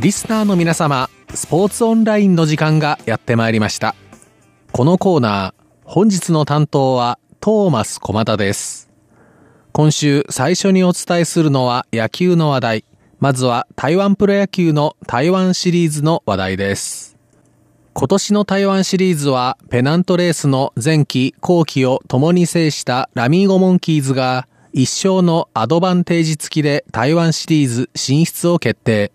リスナーの皆様スポーツオンラインの時間がやってまいりました。このコーナー本日の担当はトーマス小又です。今週最初にお伝えするのは野球の話題。まずは台湾プロ野球の台湾シリーズの話題です。今年の台湾シリーズはペナントレースの前期後期を共に制したラミーゴモンキーズが一勝のアドバンテージ付きで台湾シリーズ進出を決定。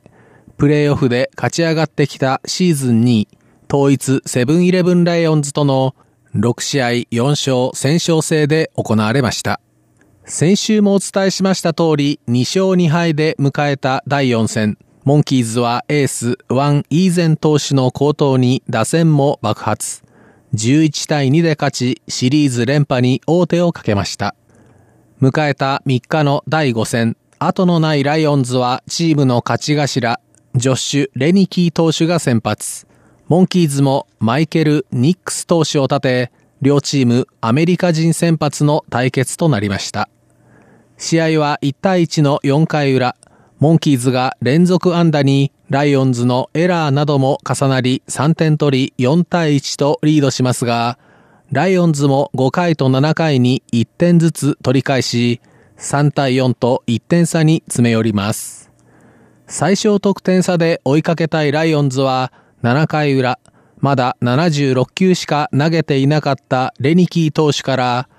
プレーオフで勝ち上がってきたシーズン2統一セブンイレブンライオンズとの6試合4勝先勝制で行われました。先週もお伝えしました通り2勝2敗で迎えた第4戦。モンキーズはエースワン・イーゼン投手の好投に打線も爆発。11対2で勝ちシリーズ連覇に王手をかけました。迎えた3日の第5戦。後のないライオンズはチームの勝ち頭ジョッシュ・レニキー投手が先発。モンキーズもマイケル・ニックス投手を立て、両チームアメリカ人先発の対決となりました。試合は1対1の4回裏、モンキーズが連続安打にライオンズのエラーなども重なり3点取り4対1とリードしますが、ライオンズも5回と7回に1点ずつ取り返し、3対4と1点差に詰め寄ります。最小得点差で追いかけたいライオンズは7回裏、まだ76球しか投げていなかったレニキー投手から、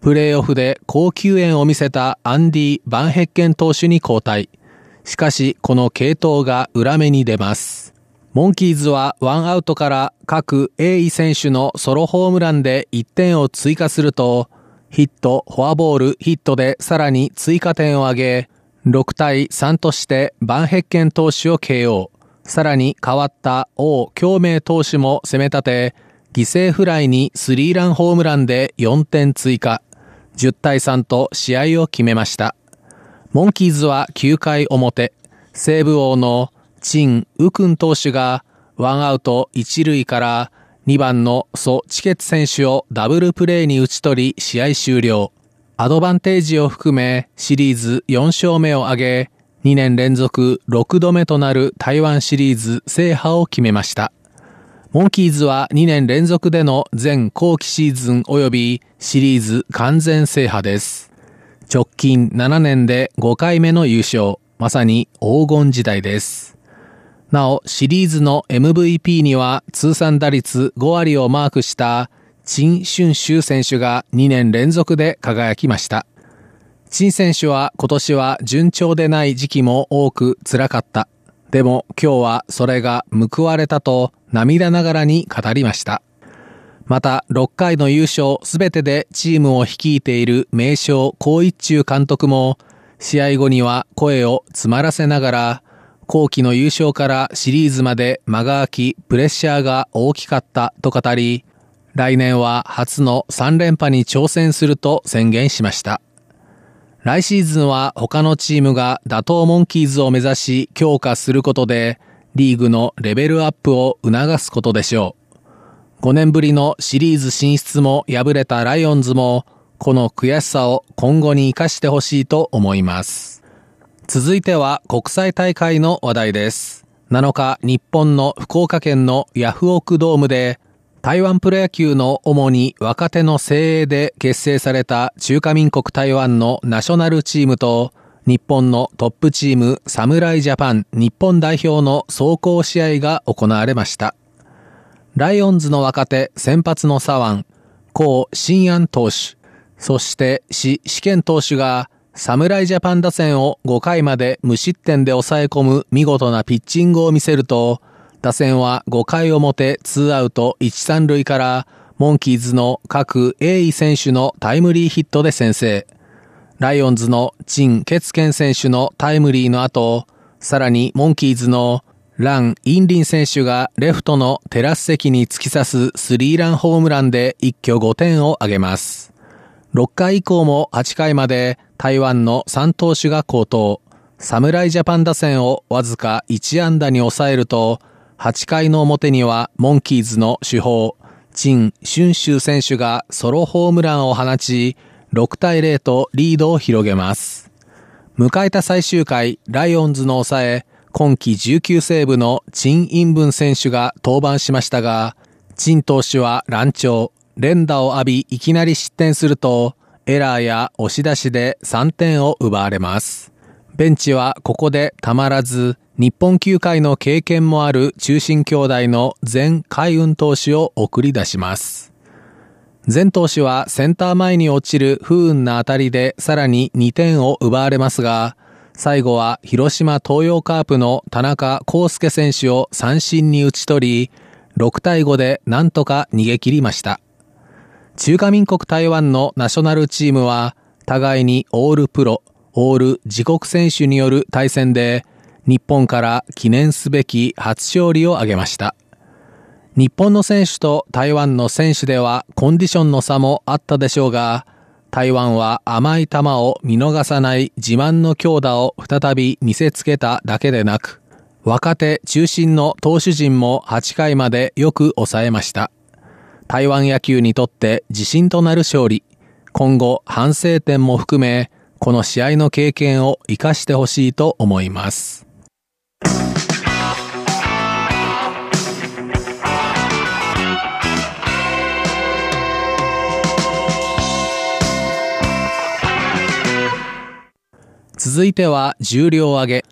プレーオフで高級縁を見せたアンディ・バンヘッケン投手に交代。しかし、この系統が裏目に出ます。モンキーズはワンアウトから各 A 位選手のソロホームランで1点を追加すると、ヒット、フォアボール、ヒットでさらに追加点を挙げ、6対3としてバンヘッケン投手を KO。さらに変わった王京明投手も攻め立て、犠牲フライにスリーランホームランで4点追加。10対3と試合を決めました。モンキーズは9回表、西武王のチン・ウクン投手がワンアウト1塁から2番のソ・チケツ選手をダブルプレーに打ち取り試合終了。アドバンテージを含めシリーズ4勝目を挙げ、2年連続6度目となる台湾シリーズ制覇を決めました。モンキーズは2年連続での全後期シーズン及びシリーズ完全制覇です。直近7年で5回目の優勝、まさに黄金時代です。なお、シリーズの MVP には通算打率5割をマークした陳春秋選手が2年連続で輝きました。陳選手は今年は順調でない時期も多く辛かった。でも今日はそれが報われたと涙ながらに語りました。また6回の優勝すべてでチームを率いている名将高一中監督も試合後には声を詰まらせながら後期の優勝からシリーズまで間が空きプレッシャーが大きかったと語り来年は初の3連覇に挑戦すると宣言しました。来シーズンは他のチームが打倒モンキーズを目指し強化することでリーグのレベルアップを促すことでしょう。5年ぶりのシリーズ進出も敗れたライオンズもこの悔しさを今後に活かしてほしいと思います。続いては国際大会の話題です。7日、日本の福岡県のヤフオクドームで台湾プロ野球の主に若手の精鋭で結成された中華民国台湾のナショナルチームと日本のトップチーム侍ジャパン日本代表の走行試合が行われました。ライオンズの若手先発の左腕、高新安投手、そして死試験投手が侍ジャパン打線を5回まで無失点で抑え込む見事なピッチングを見せると、打線は5回表2アウト1、3塁からモンキーズの各 A 位選手のタイムリーヒットで先制。ライオンズのチン・ケツケン選手のタイムリーの後、さらにモンキーズのラン・インリン選手がレフトのテラス席に突き刺すスリーランホームランで一挙5点を挙げます。6回以降も8回まで台湾の3投手が高騰。侍ジャパン打線をわずか1安打に抑えると、8回の表にはモンキーズの主砲、チン・シュンシュ選手がソロホームランを放ち、6対0とリードを広げます。迎えた最終回、ライオンズの抑え、今季19セーブの陳インブン選手が登板しましたが、陳投手は乱調、連打を浴びいきなり失点すると、エラーや押し出しで3点を奪われます。ベンチはここでたまらず、日本球界の経験もある中心兄弟の前海運投手を送り出します。前投手はセンター前に落ちる不運な当たりでさらに2点を奪われますが、最後は広島東洋カープの田中康介選手を三振に打ち取り、6対5でなんとか逃げ切りました。中華民国台湾のナショナルチームは、互いにオールプロ、オール自国選手による対戦で、日本から記念すべき初勝利を挙げました。日本の選手と台湾の選手ではコンディションの差もあったでしょうが、台湾は甘い球を見逃さない自慢の強打を再び見せつけただけでなく、若手中心の投手陣も8回までよく抑えました。台湾野球にとって自信となる勝利。今後反省点も含め、この試合の経験を活かしてほしいと思います。続いては重量挙げ。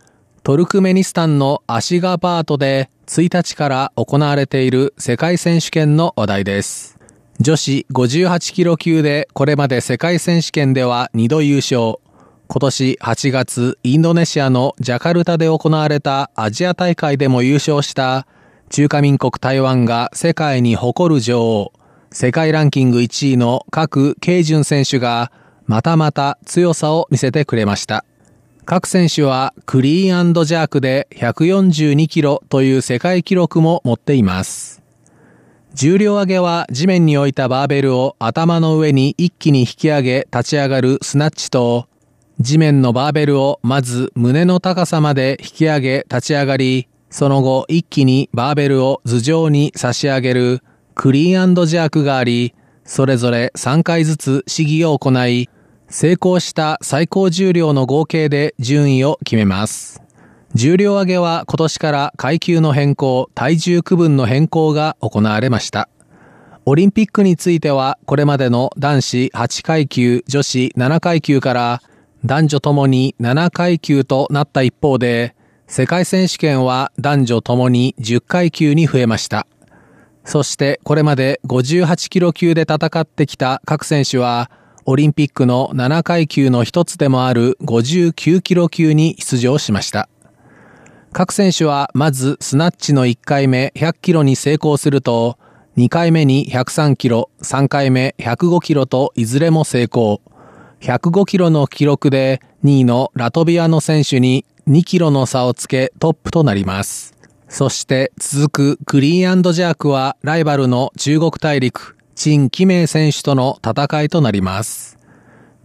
トルクメニスタンのアシガバートで1日から行われている世界選手権の話題です。女子58キロ級でこれまで世界選手権では2度優勝。今年8月インドネシアのジャカルタで行われたアジア大会でも優勝した中華民国台湾が世界に誇る女王、世界ランキング1位の各慶順選手がまたまた強さを見せてくれました。各選手はクリーンジャークで142キロという世界記録も持っています。重量上げは地面に置いたバーベルを頭の上に一気に引き上げ立ち上がるスナッチと、地面のバーベルをまず胸の高さまで引き上げ立ち上がり、その後一気にバーベルを頭上に差し上げるクリーンジャークがあり、それぞれ3回ずつ試技を行い、成功した最高重量の合計で順位を決めます。重量上げは今年から階級の変更、体重区分の変更が行われました。オリンピックについてはこれまでの男子8階級、女子7階級から男女ともに7階級となった一方で、世界選手権は男女ともに10階級に増えました。そしてこれまで58キロ級で戦ってきた各選手はオリンピックの7階級の一つでもある59キロ級に出場しました。各選手はまずスナッチの1回目100キロに成功すると、2回目に103キロ、3回目105キロといずれも成功。105キロの記録で2位のラトビアの選手に2キロの差をつけトップとなります。そして続くクリーンジャークはライバルの中国大陸陳記明選手との戦いとなります。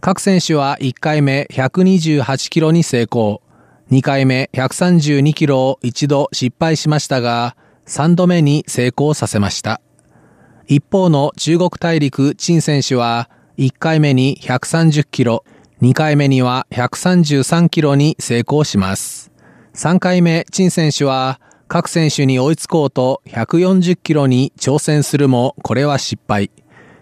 各選手は1回目128キロに成功。2回目132キロを一度失敗しましたが、3度目に成功させました。一方の中国大陸陳選手は、1回目に130キロ、2回目には133キロに成功します。3回目陳選手は、各選手に追いつこうと140キロに挑戦するもこれは失敗。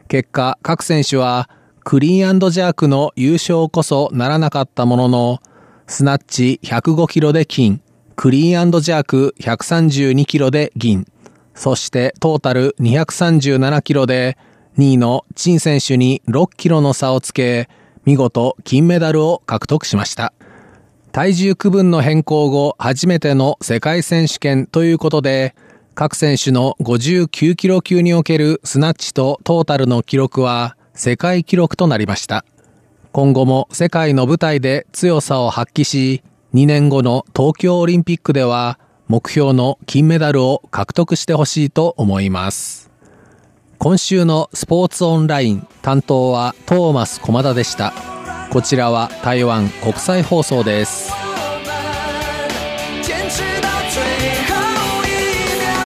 結果、各選手はクリーンジャークの優勝こそならなかったものの、スナッチ105キロで金、クリーンジャーク132キロで銀、そしてトータル237キロで2位のチン選手に6キロの差をつけ、見事金メダルを獲得しました。体重区分の変更後初めての世界選手権ということで、各選手の59キロ級におけるスナッチとトータルの記録は世界記録となりました。今後も世界の舞台で強さを発揮し、2年後の東京オリンピックでは目標の金メダルを獲得してほしいと思います。今週のスポーツオンライン担当はトーマス駒田でした。こちらは台湾国際放送です